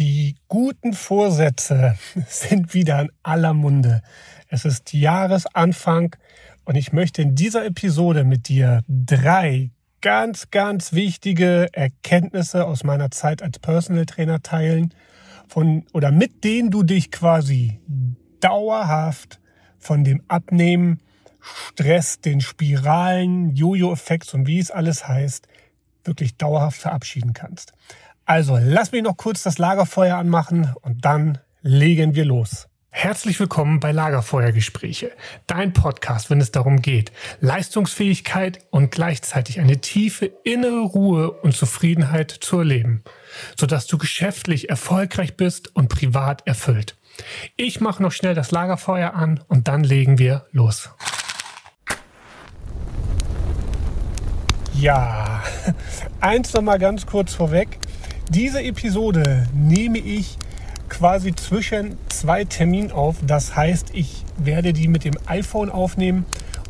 Die guten Vorsätze sind wieder in aller Munde. Es ist Jahresanfang und ich möchte in dieser Episode mit dir drei ganz, ganz wichtige Erkenntnisse aus meiner Zeit als Personal Trainer teilen, von oder mit denen du dich quasi dauerhaft von dem Abnehmen, Stress, den Spiralen, Jojo-Effekt und wie es alles heißt, wirklich dauerhaft verabschieden kannst. Also lass mich noch kurz das Lagerfeuer anmachen und dann legen wir los. Herzlich willkommen bei Lagerfeuergespräche, dein Podcast, wenn es darum geht, Leistungsfähigkeit und gleichzeitig eine tiefe innere Ruhe und Zufriedenheit zu erleben, sodass du geschäftlich erfolgreich bist und privat erfüllt. Ich mache noch schnell das Lagerfeuer an und dann legen wir los. Ja, eins noch mal ganz kurz vorweg. Diese Episode nehme ich quasi zwischen zwei Terminen auf. Das heißt, ich werde die mit dem iPhone aufnehmen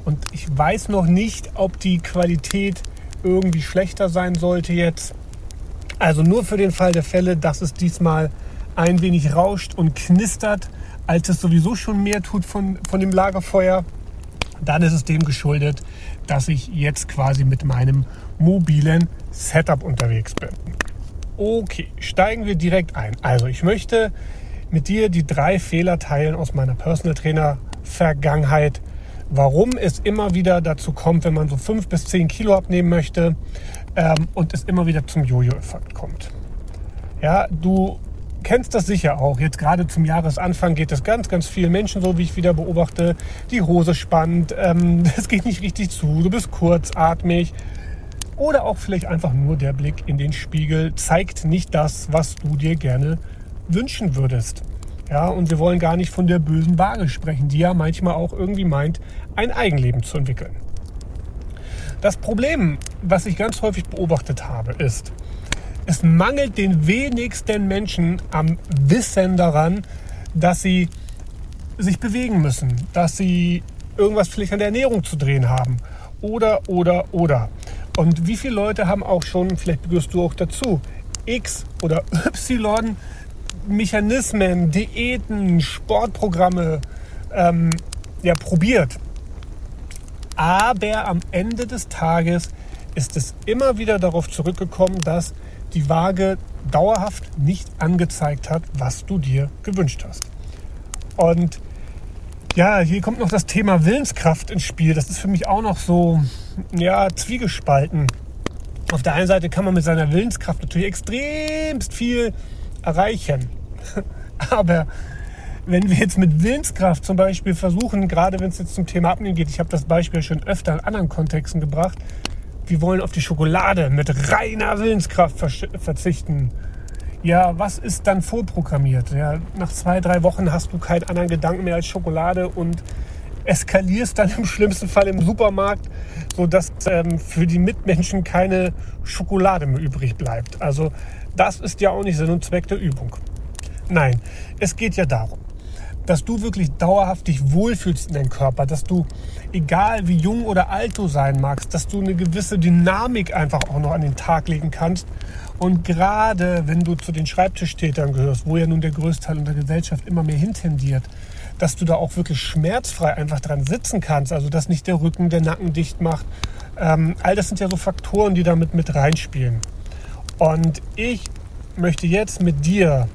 und ich weiß noch nicht, ob die Qualität irgendwie schlechter sein sollte jetzt. Also nur für den Fall der Fälle, dass es diesmal ein wenig rauscht und knistert, als es sowieso schon mehr tut von, von dem Lagerfeuer dann ist es dem geschuldet, dass ich jetzt quasi mit meinem mobilen Setup unterwegs bin. Okay, steigen wir direkt ein. Also ich möchte mit dir die drei Fehler teilen aus meiner Personal Trainer Vergangenheit, warum es immer wieder dazu kommt, wenn man so fünf bis zehn Kilo abnehmen möchte ähm, und es immer wieder zum Jojo-Effekt kommt. Ja, du kennst das sicher auch. Jetzt gerade zum Jahresanfang geht es ganz, ganz vielen Menschen so, wie ich wieder beobachte. Die Hose spannt, ähm, es geht nicht richtig zu, du bist kurzatmig. Oder auch vielleicht einfach nur der Blick in den Spiegel zeigt nicht das, was du dir gerne wünschen würdest. Ja, und wir wollen gar nicht von der bösen Waage sprechen, die ja manchmal auch irgendwie meint, ein Eigenleben zu entwickeln. Das Problem, was ich ganz häufig beobachtet habe, ist, es mangelt den wenigsten Menschen am Wissen daran, dass sie sich bewegen müssen, dass sie irgendwas vielleicht an der Ernährung zu drehen haben. Oder, oder, oder. Und wie viele Leute haben auch schon, vielleicht gehörst du auch dazu, X oder Y Mechanismen, Diäten, Sportprogramme ähm, ja, probiert. Aber am Ende des Tages ist es immer wieder darauf zurückgekommen, dass die Waage dauerhaft nicht angezeigt hat, was du dir gewünscht hast. Und ja, hier kommt noch das Thema Willenskraft ins Spiel. Das ist für mich auch noch so, ja, zwiegespalten. Auf der einen Seite kann man mit seiner Willenskraft natürlich extremst viel erreichen. Aber wenn wir jetzt mit Willenskraft zum Beispiel versuchen, gerade wenn es jetzt zum Thema Abnehmen geht, ich habe das Beispiel schon öfter in anderen Kontexten gebracht, wir wollen auf die Schokolade mit reiner Willenskraft verzichten. Ja, was ist dann vorprogrammiert? Ja, nach zwei, drei Wochen hast du keinen anderen Gedanken mehr als Schokolade und eskalierst dann im schlimmsten Fall im Supermarkt, sodass ähm, für die Mitmenschen keine Schokolade mehr übrig bleibt. Also das ist ja auch nicht Sinn und Zweck der Übung. Nein, es geht ja darum, dass du wirklich dauerhaft dich wohlfühlst in deinem Körper, dass du, egal wie jung oder alt du sein magst, dass du eine gewisse Dynamik einfach auch noch an den Tag legen kannst. Und gerade wenn du zu den Schreibtischtätern gehörst, wo ja nun der größte Teil unserer Gesellschaft immer mehr hintendiert, dass du da auch wirklich schmerzfrei einfach dran sitzen kannst, also dass nicht der Rücken, der Nacken dicht macht. Ähm, all das sind ja so Faktoren, die damit mit reinspielen. Und ich möchte jetzt mit dir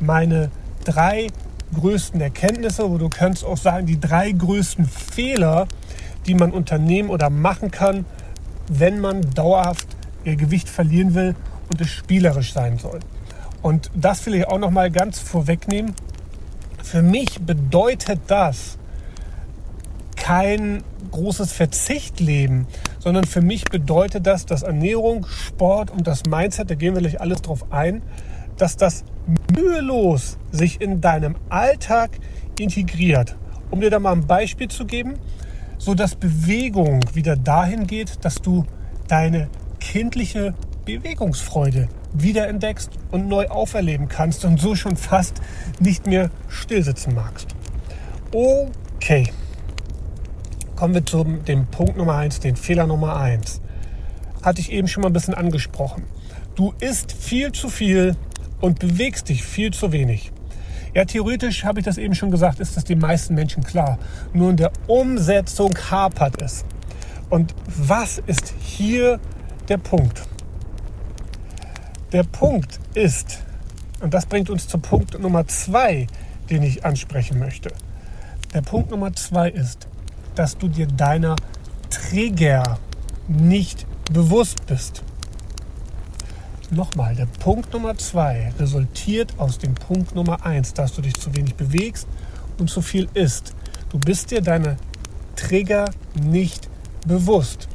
meine drei größten Erkenntnisse, wo du kannst auch sagen, die drei größten Fehler, die man unternehmen oder machen kann, wenn man dauerhaft ihr Gewicht verlieren will und es spielerisch sein soll. Und das will ich auch noch mal ganz vorwegnehmen. Für mich bedeutet das kein großes Verzichtleben, sondern für mich bedeutet das, dass Ernährung, Sport und das Mindset, da gehen wir gleich alles drauf ein, dass das mühelos sich in deinem Alltag integriert. Um dir da mal ein Beispiel zu geben, so dass Bewegung wieder dahin geht, dass du deine kindliche Bewegungsfreude wiederentdeckst und neu auferleben kannst und so schon fast nicht mehr stillsitzen magst. Okay. Kommen wir zu dem Punkt Nummer eins, den Fehler Nummer eins. Hatte ich eben schon mal ein bisschen angesprochen. Du isst viel zu viel und bewegst dich viel zu wenig. Ja, theoretisch habe ich das eben schon gesagt, ist das den meisten Menschen klar. Nur in der Umsetzung hapert es. Und was ist hier der Punkt? Der Punkt ist, und das bringt uns zu Punkt Nummer zwei, den ich ansprechen möchte. Der Punkt Nummer zwei ist, dass du dir deiner Trigger nicht bewusst bist. Nochmal, der Punkt Nummer zwei resultiert aus dem Punkt Nummer eins, dass du dich zu wenig bewegst und zu viel isst. Du bist dir deine Trigger nicht bewusst.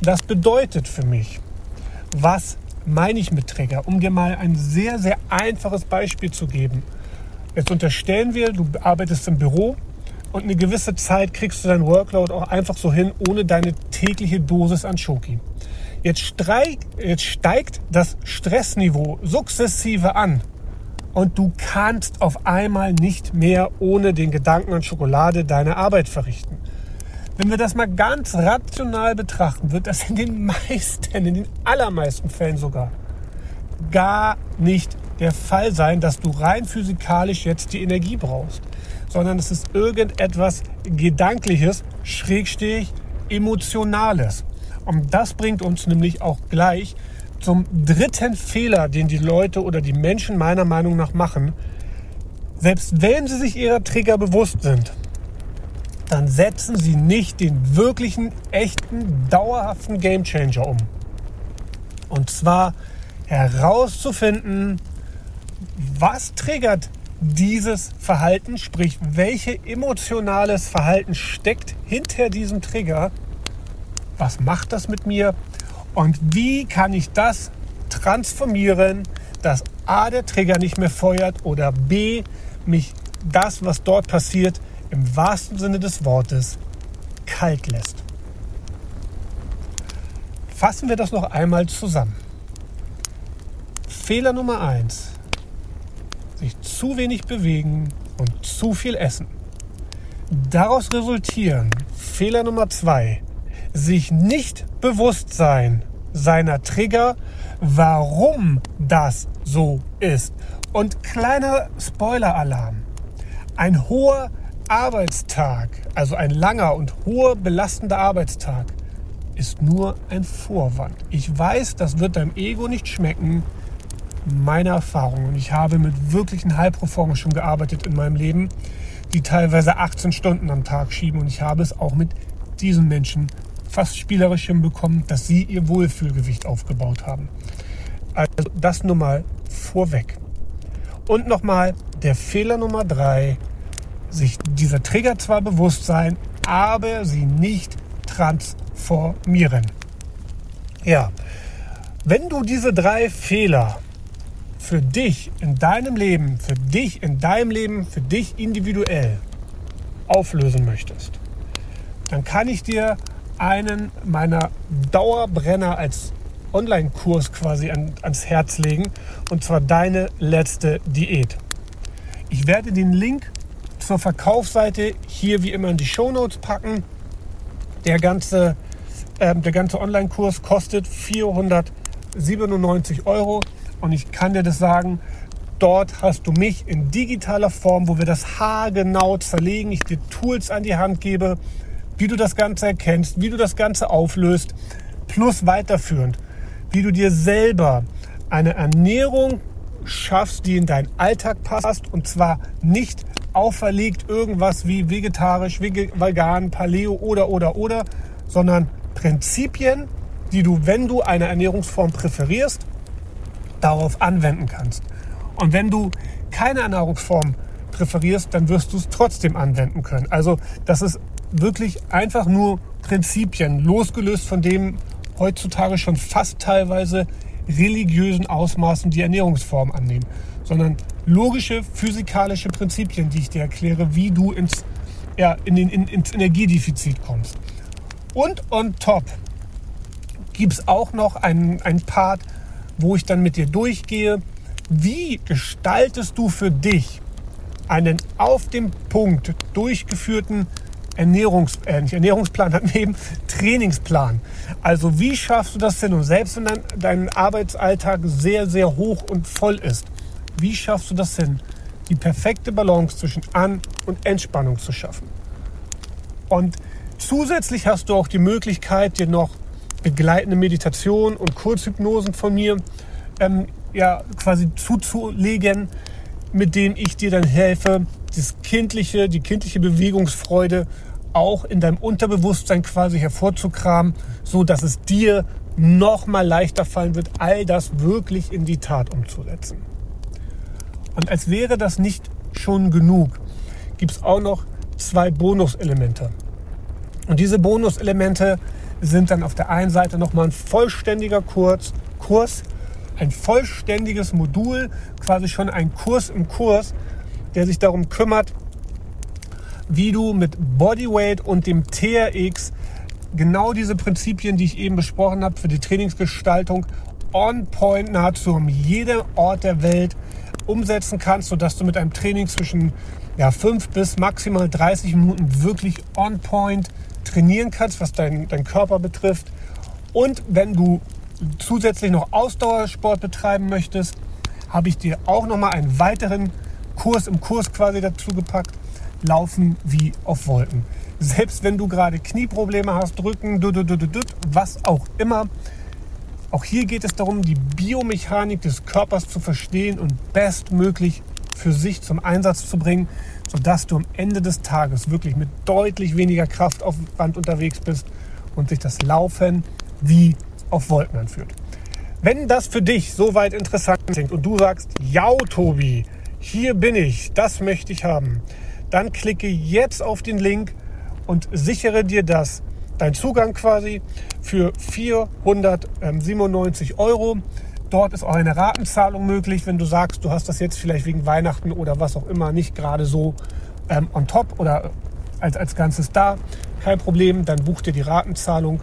Das bedeutet für mich, was meine ich mit Trigger? Um dir mal ein sehr, sehr einfaches Beispiel zu geben. Jetzt unterstellen wir, du arbeitest im Büro und eine gewisse Zeit kriegst du dein Workload auch einfach so hin, ohne deine tägliche Dosis an Schoki. Jetzt, streik, jetzt steigt das Stressniveau sukzessive an und du kannst auf einmal nicht mehr ohne den Gedanken an Schokolade deine Arbeit verrichten. Wenn wir das mal ganz rational betrachten, wird das in den meisten, in den allermeisten Fällen sogar gar nicht der Fall sein, dass du rein physikalisch jetzt die Energie brauchst, sondern es ist irgendetwas Gedankliches, Schrägstich, Emotionales. Und das bringt uns nämlich auch gleich zum dritten Fehler, den die Leute oder die Menschen meiner Meinung nach machen. Selbst wenn sie sich ihrer Trigger bewusst sind, dann setzen sie nicht den wirklichen, echten, dauerhaften Gamechanger um. Und zwar herauszufinden, was triggert dieses Verhalten, sprich welche emotionales Verhalten steckt hinter diesem Trigger was macht das mit mir und wie kann ich das transformieren, dass A, der Trigger nicht mehr feuert oder B, mich das, was dort passiert, im wahrsten Sinne des Wortes kalt lässt. Fassen wir das noch einmal zusammen. Fehler Nummer 1. Sich zu wenig bewegen und zu viel essen. Daraus resultieren Fehler Nummer 2 sich nicht bewusst sein seiner Trigger, warum das so ist. Und kleiner Spoiler-Alarm. Ein hoher Arbeitstag, also ein langer und hoher belastender Arbeitstag, ist nur ein Vorwand. Ich weiß, das wird deinem Ego nicht schmecken. Meine Erfahrung, und ich habe mit wirklichen High-Performers schon gearbeitet in meinem Leben, die teilweise 18 Stunden am Tag schieben. Und ich habe es auch mit diesen Menschen fast spielerisch hinbekommen, dass sie ihr Wohlfühlgewicht aufgebaut haben. Also das nur mal vorweg. Und nochmal der Fehler Nummer drei, sich dieser Trigger zwar bewusst sein, aber sie nicht transformieren. Ja, wenn du diese drei Fehler für dich in deinem Leben, für dich in deinem Leben, für dich individuell auflösen möchtest, dann kann ich dir einen meiner Dauerbrenner als Online-Kurs quasi an, ans Herz legen und zwar deine letzte Diät. Ich werde den Link zur Verkaufsseite hier wie immer in die Show Notes packen. Der ganze, äh, ganze Online-Kurs kostet 497 Euro und ich kann dir das sagen, dort hast du mich in digitaler Form, wo wir das haargenau zerlegen, ich dir Tools an die Hand gebe, wie du das Ganze erkennst, wie du das Ganze auflöst, plus weiterführend, wie du dir selber eine Ernährung schaffst, die in deinen Alltag passt und zwar nicht auferlegt irgendwas wie vegetarisch, vegan, Paleo oder oder oder, sondern Prinzipien, die du, wenn du eine Ernährungsform präferierst, darauf anwenden kannst. Und wenn du keine Ernährungsform präferierst, dann wirst du es trotzdem anwenden können. Also das ist wirklich einfach nur Prinzipien, losgelöst von dem heutzutage schon fast teilweise religiösen Ausmaßen die Ernährungsform annehmen, sondern logische physikalische Prinzipien, die ich dir erkläre, wie du ins, ja, in den, in, ins Energiedefizit kommst. Und on top gibt es auch noch einen, einen Part, wo ich dann mit dir durchgehe, wie gestaltest du für dich einen auf dem Punkt durchgeführten Ernährungs, äh, nicht Ernährungsplan daneben, Trainingsplan. Also wie schaffst du das denn? Und selbst wenn dein, dein Arbeitsalltag sehr, sehr hoch und voll ist, wie schaffst du das hin, die perfekte Balance zwischen An- und Entspannung zu schaffen. Und zusätzlich hast du auch die Möglichkeit, dir noch begleitende Meditation und Kurzhypnosen von mir ähm, ja, quasi zuzulegen, mit denen ich dir dann helfe, das kindliche, die kindliche Bewegungsfreude auch in deinem Unterbewusstsein quasi hervorzukramen, so dass es dir noch mal leichter fallen wird, all das wirklich in die Tat umzusetzen. Und als wäre das nicht schon genug, gibt es auch noch zwei Bonuselemente. Und diese Bonuselemente sind dann auf der einen Seite nochmal ein vollständiger Kurs, Kurs, ein vollständiges Modul, quasi schon ein Kurs im Kurs, der sich darum kümmert, wie du mit Bodyweight und dem TRX genau diese Prinzipien, die ich eben besprochen habe, für die Trainingsgestaltung on point nahezu um jeden Ort der Welt umsetzen kannst, sodass du mit einem Training zwischen ja, 5 bis maximal 30 Minuten wirklich on point trainieren kannst, was dein, dein Körper betrifft. Und wenn du zusätzlich noch Ausdauersport betreiben möchtest, habe ich dir auch noch mal einen weiteren Kurs im Kurs quasi dazu gepackt. Laufen wie auf Wolken. Selbst wenn du gerade Knieprobleme hast, Drücken, was auch immer. Auch hier geht es darum, die Biomechanik des Körpers zu verstehen und bestmöglich für sich zum Einsatz zu bringen, sodass du am Ende des Tages wirklich mit deutlich weniger Kraftaufwand unterwegs bist und sich das Laufen wie auf Wolken anfühlt. Wenn das für dich soweit interessant klingt und du sagst, ja Tobi, hier bin ich, das möchte ich haben, dann klicke jetzt auf den Link und sichere dir das, dein Zugang quasi für 497 Euro. Dort ist auch eine Ratenzahlung möglich, wenn du sagst, du hast das jetzt vielleicht wegen Weihnachten oder was auch immer nicht gerade so ähm, on top oder als, als Ganzes da. Kein Problem, dann buch dir die Ratenzahlung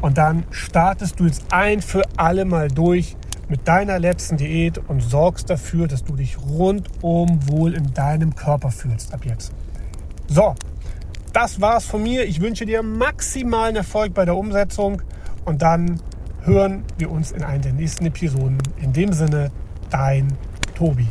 und dann startest du jetzt ein für alle Mal durch mit deiner letzten Diät und sorgst dafür, dass du dich rundum wohl in deinem Körper fühlst ab jetzt. So, das war's von mir. Ich wünsche dir maximalen Erfolg bei der Umsetzung und dann hören wir uns in einer der nächsten Episoden. In dem Sinne, dein Tobi.